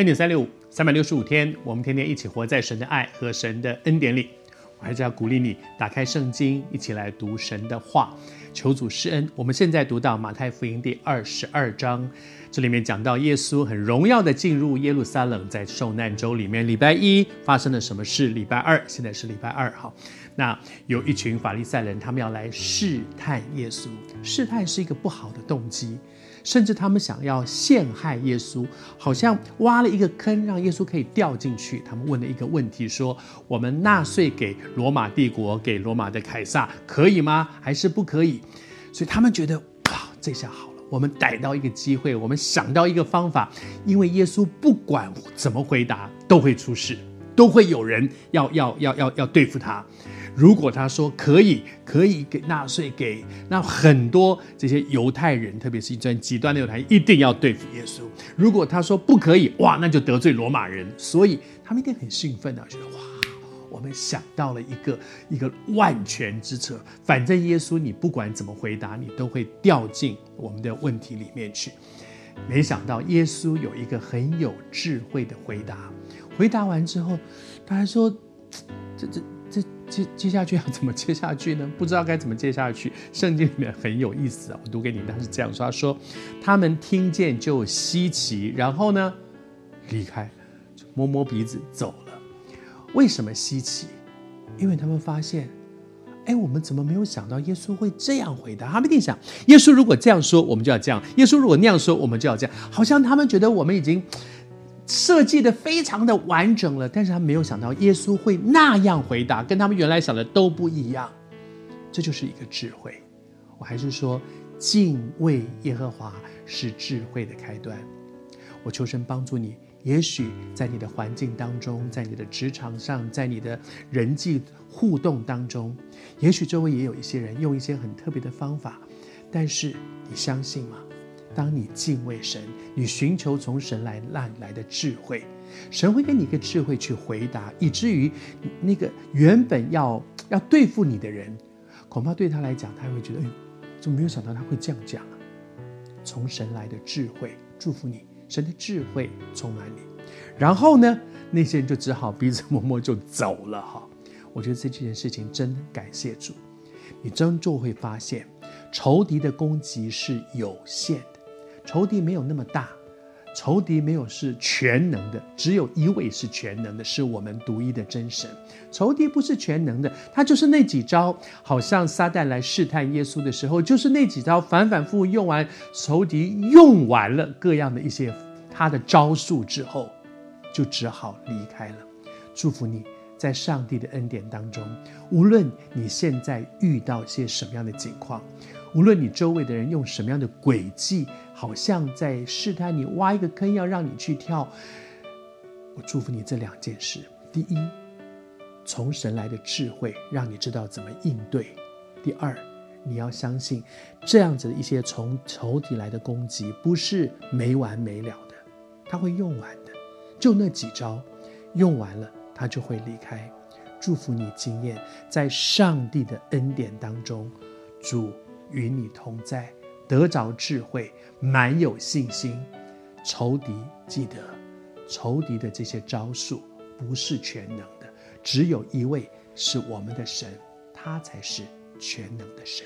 恩典三六五，三百六十五天，我们天天一起活在神的爱和神的恩典里。我还是要鼓励你打开圣经，一起来读神的话，求主施恩。我们现在读到马太福音第二十二章，这里面讲到耶稣很荣耀的进入耶路撒冷，在受难周里面，礼拜一发生了什么事？礼拜二，现在是礼拜二，好，那有一群法利赛人，他们要来试探耶稣，试探是一个不好的动机。甚至他们想要陷害耶稣，好像挖了一个坑，让耶稣可以掉进去。他们问了一个问题，说：“我们纳税给罗马帝国，给罗马的凯撒，可以吗？还是不可以？”所以他们觉得，哇，这下好了，我们逮到一个机会，我们想到一个方法，因为耶稣不管怎么回答，都会出事，都会有人要要要要要对付他。如果他说可以，可以给纳税给，那很多这些犹太人，特别是一种极端的犹太人，一定要对付耶稣。如果他说不可以，哇，那就得罪罗马人。所以他们一定很兴奋的，觉得哇，我们想到了一个一个万全之策。反正耶稣，你不管怎么回答，你都会掉进我们的问题里面去。没想到耶稣有一个很有智慧的回答。回答完之后，他还说：“这这。”接接下去要怎么接下去呢？不知道该怎么接下去。圣经里面很有意思啊，我读给你，他是这样说：他说，他们听见就稀奇，然后呢，离开，就摸摸鼻子走了。为什么稀奇？因为他们发现，哎，我们怎么没有想到耶稣会这样回答？他们一定想，耶稣如果这样说，我们就要这样；耶稣如果那样说，我们就要这样。好像他们觉得我们已经。设计的非常的完整了，但是他没有想到耶稣会那样回答，跟他们原来想的都不一样。这就是一个智慧。我还是说，敬畏耶和华是智慧的开端。我求神帮助你，也许在你的环境当中，在你的职场上，在你的人际互动当中，也许周围也有一些人用一些很特别的方法，但是你相信吗？当你敬畏神，你寻求从神来来来的智慧，神会给你一个智慧去回答，以至于那个原本要要对付你的人，恐怕对他来讲，他会觉得，哎，怎么没有想到他会这样讲啊？从神来的智慧，祝福你，神的智慧充满你。然后呢，那些人就只好鼻子摸摸就走了哈。我觉得这件事情真的感谢主，你终究会发现，仇敌的攻击是有限的。仇敌没有那么大，仇敌没有是全能的，只有一位是全能的，是我们独一的真神。仇敌不是全能的，他就是那几招，好像撒旦来试探耶稣的时候，就是那几招反反复复用完，仇敌用完了各样的一些他的招数之后，就只好离开了。祝福你在上帝的恩典当中，无论你现在遇到些什么样的境况。无论你周围的人用什么样的诡计，好像在试探你，挖一个坑要让你去跳。我祝福你这两件事：第一，从神来的智慧，让你知道怎么应对；第二，你要相信，这样子的一些从仇敌来的攻击，不是没完没了的，他会用完的。就那几招，用完了，他就会离开。祝福你经验在上帝的恩典当中，主。与你同在，得着智慧，满有信心。仇敌记得，仇敌的这些招数不是全能的，只有一位是我们的神，他才是全能的神。